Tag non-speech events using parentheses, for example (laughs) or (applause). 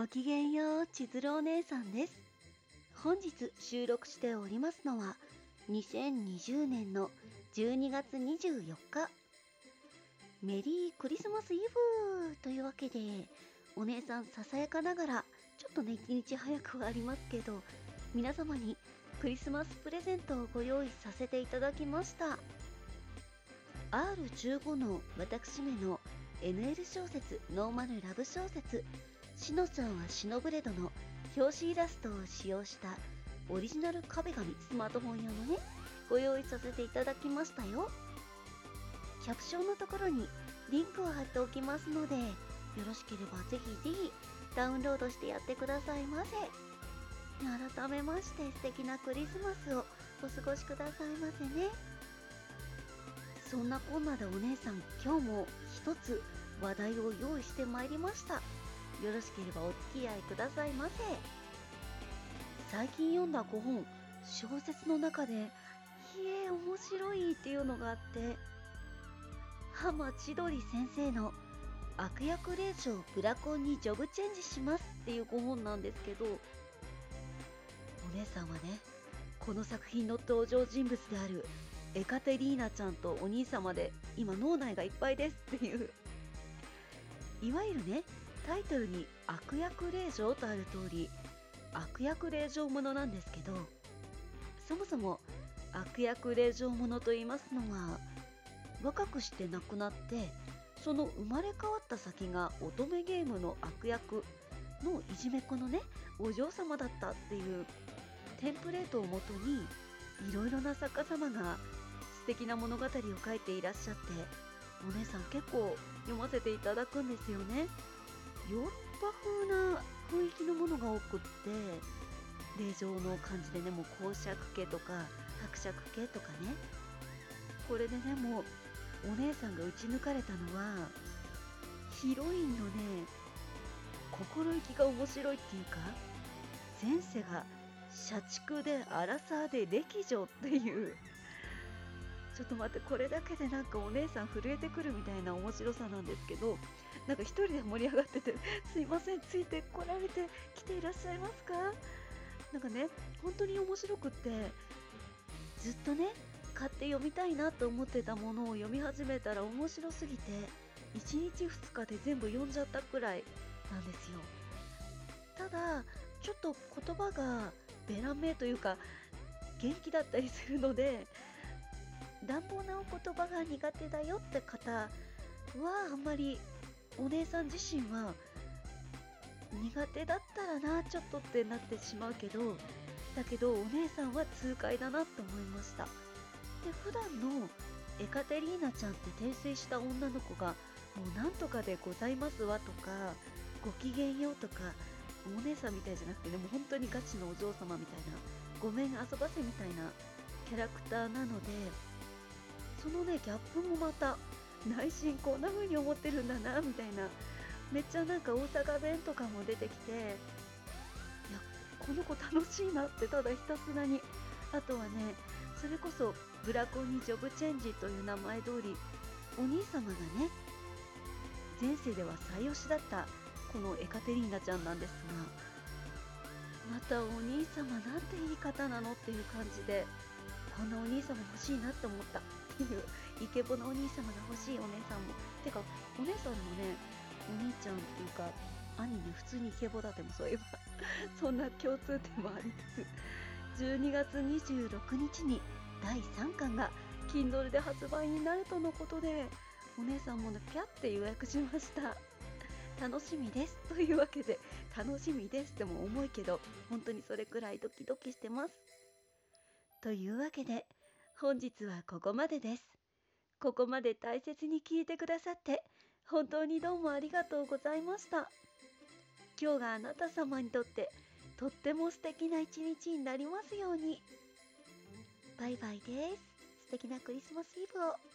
ごきげんよう、千鶴お姉さんです。本日収録しておりますのは、2020年の12月24日。メリークリスマスイブというわけで、お姉さんささやかながら、ちょっとね、一日早くはありますけど、皆様にクリスマスプレゼントをご用意させていただきました。R15 の私めの NL 小説ノーマルラブ小説しのちゃんはシノブレドの表紙イラストを使用したオリジナル壁紙スマートフォン用のねご用意させていただきましたよ。キャプションのところにリンクを貼っておきますのでよろしければぜひぜひダウンロードしてやってくださいませ。改めまして素敵なクリスマスをお過ごしくださいませね。そんなこんなでお姉さん今日も一つ話題を用意してまいりました。よろしければお付き合いくださいませ。最近読んだ5本小説の中で「ひえ面白い」っていうのがあって浜千鳥先生の「悪役令嬢ブラコンにジョブチェンジします」っていう5本なんですけどお姉さんはねこの作品の登場人物であるエカテリーナちゃんとお兄様で今脳内がいっぱいですっていう。いわゆるねタイトルに悪役令嬢とある通り悪役令嬢ものなんですけどそもそも悪役令嬢ものと言いますのは若くして亡くなってその生まれ変わった先が乙女ゲームの悪役のいじめっ子のねお嬢様だったっていうテンプレートをもとにいろいろな作家様が素敵な物語を書いていらっしゃってお姉さん結構読ませていただくんですよね。ヨーロッパ風な雰囲気のものが多くって令状の感じでねもう公爵系とか伯爵系とかね。これでねもうお姉さんが打ち抜かれたのはヒロインのね心意気が面白いっていうか前世が社畜でアラサーで歴女っていうちょっと待ってこれだけでなんかお姉さん震えてくるみたいな面白さなんですけどなんか一人で盛り上がっててすいませんついてこられて来ていらっしゃいますか？なんかね本当に面白くってずっとね買って読みたいなと思ってたものを読み始めたら面白すぎて1日2日で全部読んじゃったくらいなんですよ。ただちょっと言葉がベラン名というか元気だったりするので乱暴なお言葉が苦手だよって方はあんまりお姉さん自身は苦手だったらなちょっとってなってしまうけどだけどお姉さんは痛快だなって思いました。で普段のエカテリーナちゃんって訂正した女の子がもうなんとかでございますわとかごきげんようとかお姉さんみたいじゃなくてねもう本当にガチのお嬢様みたいなごめん遊ばせみたいなキャラクターなのでそのねギャップもまた内心こんな風に思ってるんだなみたいなめっちゃなんか大阪弁とかも出てきていやこの子楽しいなってただひたすらに。あとはねそれこそブラコンにジョブチェンジという名前通りお兄様がね前世では最推しだったこのエカテリーナちゃんなんですがまたお兄様なんて言い方なのっていう感じでこんなお兄様欲しいなって思った。いうイケボのお兄様が欲しいお姉さんもてかお姉さんもねお兄ちゃんっていうか兄ね普通にイケボだってもそういえば (laughs) そんな共通点もありつつ12月26日に第3巻が Kindle で発売になるとのことでお姉さんもねピャって予約しました。楽しみです。というわけで楽しみですでも重いけど本当にそれくらいドキドキしてます。というわけで本日はここまでです。ここまで大切に聞いてくださって本当にどうもありがとうございました。今日があなた様にとってとっても素敵な一日になりますように。バイバイです。素敵なクリスマスイブを。